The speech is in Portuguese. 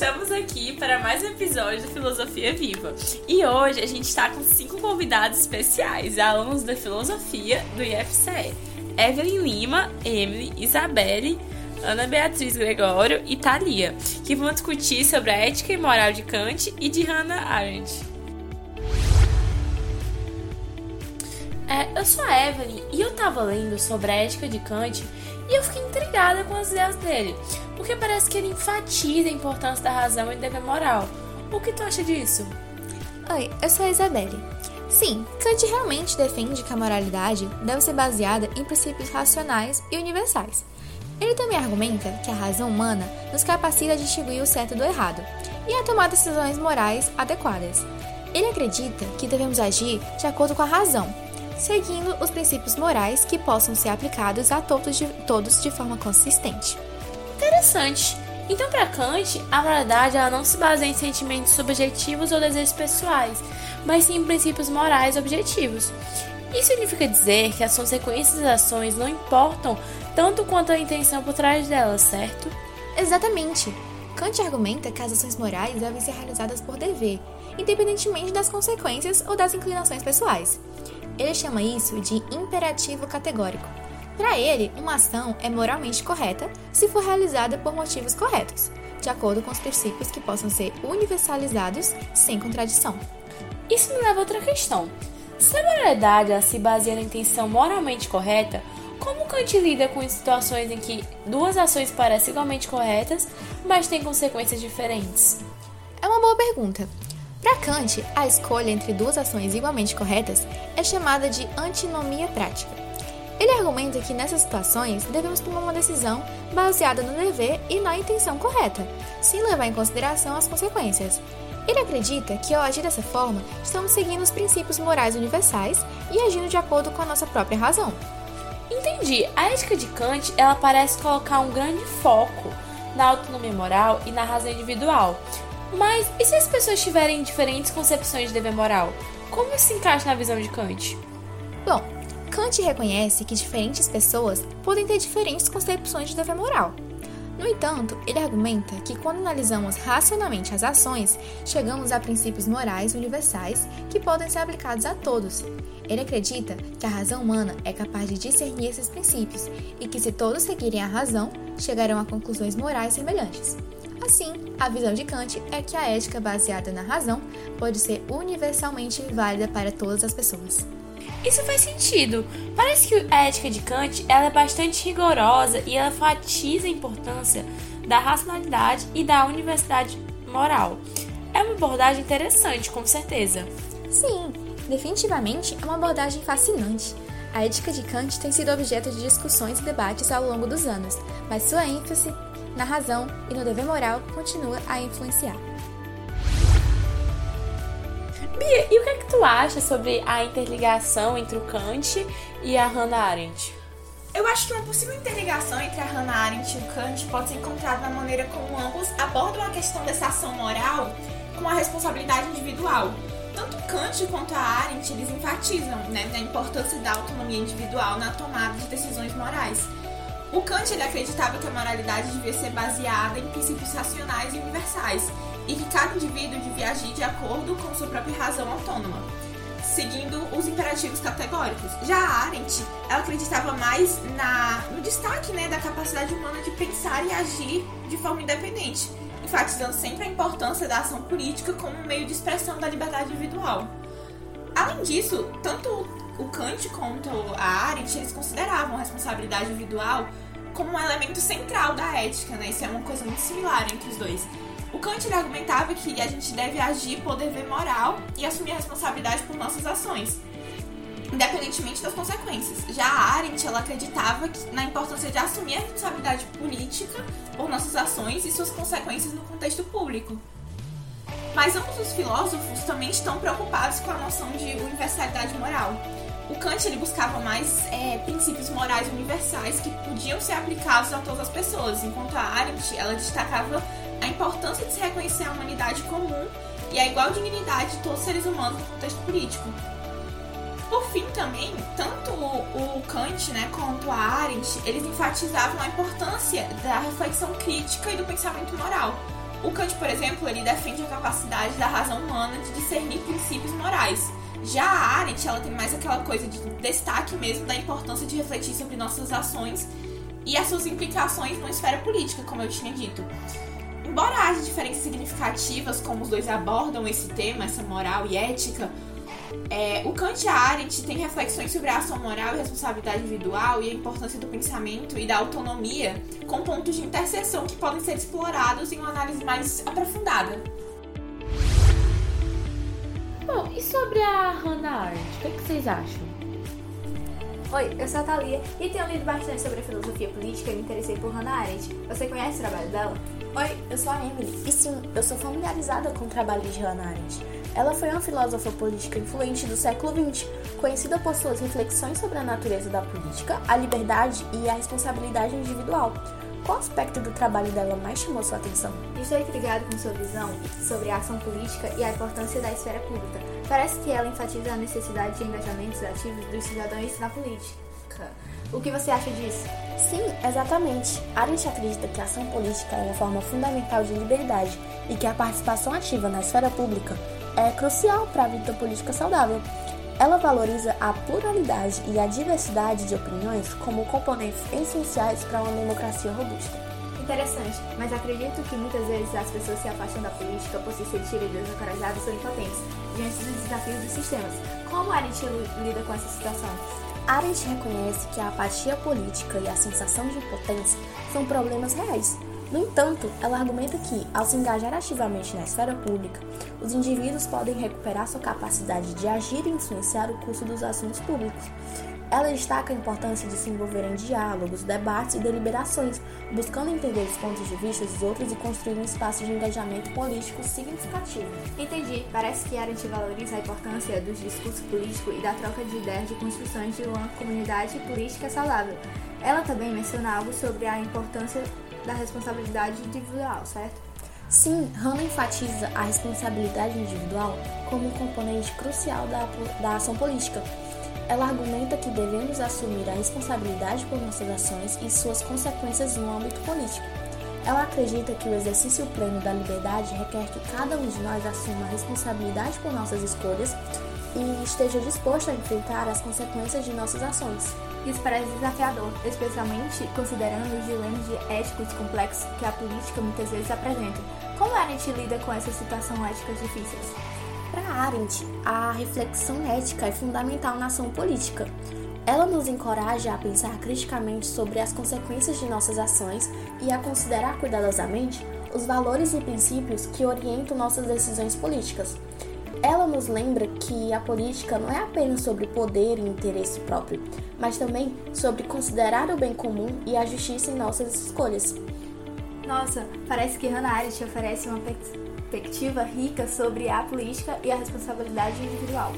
Estamos aqui para mais um episódio do Filosofia Viva. E hoje a gente está com cinco convidados especiais, alunos da Filosofia do IFCE. Evelyn Lima, Emily, Isabelle, Ana Beatriz Gregório e Thalia, que vão discutir sobre a ética e moral de Kant e de Hannah Arendt. Eu sou a Evelyn e eu tava lendo sobre a ética de Kant e eu fiquei intrigada com as ideias dele, porque parece que ele enfatiza a importância da razão e do dever moral. O que tu acha disso? Oi, eu sou a Isabelle. Sim, Kant realmente defende que a moralidade deve ser baseada em princípios racionais e universais. Ele também argumenta que a razão humana nos capacita a distinguir o certo do errado e a tomar decisões morais adequadas. Ele acredita que devemos agir de acordo com a razão, seguindo os princípios morais que possam ser aplicados a todos de, todos de forma consistente. Interessante. Então, para Kant, a moralidade ela não se baseia em sentimentos subjetivos ou desejos pessoais, mas sim em princípios morais objetivos. Isso significa dizer que as consequências das ações não importam tanto quanto a intenção por trás delas, certo? Exatamente. Kant argumenta que as ações morais devem ser realizadas por dever, independentemente das consequências ou das inclinações pessoais. Ele chama isso de imperativo categórico. Para ele, uma ação é moralmente correta se for realizada por motivos corretos, de acordo com os princípios que possam ser universalizados sem contradição. Isso me leva a outra questão. Se a moralidade se baseia na intenção moralmente correta, como Kant lida com situações em que duas ações parecem igualmente corretas, mas têm consequências diferentes? É uma boa pergunta. Para Kant, a escolha entre duas ações igualmente corretas é chamada de antinomia prática. Ele argumenta que nessas situações devemos tomar uma decisão baseada no dever e na intenção correta, sem levar em consideração as consequências. Ele acredita que ao agir dessa forma, estamos seguindo os princípios morais universais e agindo de acordo com a nossa própria razão. Entendi. A ética de Kant, ela parece colocar um grande foco na autonomia moral e na razão individual, mas e se as pessoas tiverem diferentes concepções de dever moral? Como isso se encaixa na visão de Kant? Bom, Kant reconhece que diferentes pessoas podem ter diferentes concepções de dever moral. No entanto, ele argumenta que quando analisamos racionalmente as ações, chegamos a princípios morais universais que podem ser aplicados a todos. Ele acredita que a razão humana é capaz de discernir esses princípios e que, se todos seguirem a razão, chegarão a conclusões morais semelhantes. Assim, a visão de Kant é que a ética baseada na razão pode ser universalmente válida para todas as pessoas. Isso faz sentido. Parece que a ética de Kant ela é bastante rigorosa e ela enfatiza a importância da racionalidade e da universidade moral. É uma abordagem interessante, com certeza. Sim, definitivamente é uma abordagem fascinante. A ética de Kant tem sido objeto de discussões e debates ao longo dos anos, mas sua ênfase na razão e no dever moral continua a influenciar. Bia, e o que é que tu acha sobre a interligação entre o Kant e a Hannah Arendt? Eu acho que uma possível interligação entre a Hannah Arendt e o Kant pode ser encontrada na maneira como ambos abordam a questão dessa ação moral com a responsabilidade individual. Tanto Kant quanto a Arendt eles enfatizam né, na importância da autonomia individual na tomada de decisões morais. O Kant ele acreditava que a moralidade devia ser baseada em princípios racionais e universais e que cada indivíduo devia agir de acordo com sua própria razão autônoma, seguindo os imperativos categóricos. Já a Arendt, ela acreditava mais na, no destaque né, da capacidade humana de pensar e agir de forma independente, enfatizando sempre a importância da ação política como um meio de expressão da liberdade individual. Além disso, tanto o Kant quanto a Arendt, eles consideravam a responsabilidade individual como um elemento central da ética, né? Isso é uma coisa muito similar entre os dois. O Kant argumentava que a gente deve agir por dever moral e assumir a responsabilidade por nossas ações, independentemente das consequências. Já a Arendt ela acreditava que, na importância de assumir a responsabilidade política por nossas ações e suas consequências no contexto público. Mas ambos os filósofos também estão preocupados com a noção de universalidade moral. O Kant ele buscava mais é, princípios morais universais que podiam ser aplicados a todas as pessoas, enquanto a Arendt ela destacava a importância de se reconhecer a humanidade comum e a igual dignidade de todos os seres humanos no contexto político. Por fim, também, tanto o Kant né, quanto a Arendt, eles enfatizavam a importância da reflexão crítica e do pensamento moral. O Kant, por exemplo, ele defende a capacidade da razão humana de discernir princípios morais. Já a Arendt, ela tem mais aquela coisa de destaque mesmo da importância de refletir sobre nossas ações e as suas implicações na esfera política, como eu tinha dito. Embora haja diferenças significativas como os dois abordam esse tema, essa moral e ética, é, o Kant e a Arendt têm reflexões sobre a ação moral e responsabilidade individual e a importância do pensamento e da autonomia, com pontos de interseção que podem ser explorados em uma análise mais aprofundada. Bom, e sobre a Hannah Arendt, o que, é que vocês acham? Oi, eu sou a Thalia e tenho lido bastante sobre a filosofia política e me interessei por Hannah Arendt. Você conhece o trabalho dela? Oi, eu sou a Emily e sim, eu sou familiarizada com o trabalho de Hannah Arendt. Ela foi uma filósofa política influente do século XX, conhecida por suas reflexões sobre a natureza da política, a liberdade e a responsabilidade individual. Qual aspecto do trabalho dela mais chamou sua atenção? Estou intrigado com sua visão sobre a ação política e a importância da esfera pública. Parece que ela enfatiza a necessidade de engajamentos ativos dos cidadãos na política. O que você acha disso? Sim, exatamente. Arendt acredita que a ação política é uma forma fundamental de liberdade e que a participação ativa na esfera pública é crucial para a vida política saudável. Ela valoriza a pluralidade e a diversidade de opiniões como componentes essenciais para uma democracia robusta. Interessante, mas acredito que muitas vezes as pessoas se afastam da política por se sentirem desencorajadas ou impotentes diante dos desafios dos sistemas. Como a Arendt lida com essa situação? Arendt reconhece que a apatia política e a sensação de impotência são problemas reais no entanto, ela argumenta que, ao se engajar ativamente na esfera pública, os indivíduos podem recuperar sua capacidade de agir e influenciar o curso dos assuntos públicos. Ela destaca a importância de se envolver em diálogos, debates e deliberações, buscando entender os pontos de vista dos outros e construir um espaço de engajamento político significativo. Entendi. Parece que Arendt valoriza a importância dos discursos políticos e da troca de ideias de construção de uma comunidade política saudável. Ela também menciona algo sobre a importância da responsabilidade individual, certo? Sim, Hannah enfatiza a responsabilidade individual como um componente crucial da, da ação política. Ela argumenta que devemos assumir a responsabilidade por nossas ações e suas consequências no âmbito político. Ela acredita que o exercício pleno da liberdade requer que cada um de nós assuma a responsabilidade por nossas escolhas e esteja disposto a enfrentar as consequências de nossas ações. Isso parece desafiador, especialmente considerando os dilemas éticos complexos que a política muitas vezes apresenta. Como Arendt lida com essas situações éticas difíceis? Para Arendt, a reflexão ética é fundamental na ação política. Ela nos encoraja a pensar criticamente sobre as consequências de nossas ações e a considerar cuidadosamente os valores e princípios que orientam nossas decisões políticas. Ela nos lembra que a política não é apenas sobre poder e interesse próprio, mas também sobre considerar o bem comum e a justiça em nossas escolhas. Nossa, parece que Hannah Arendt oferece uma perspectiva rica sobre a política e a responsabilidade individual.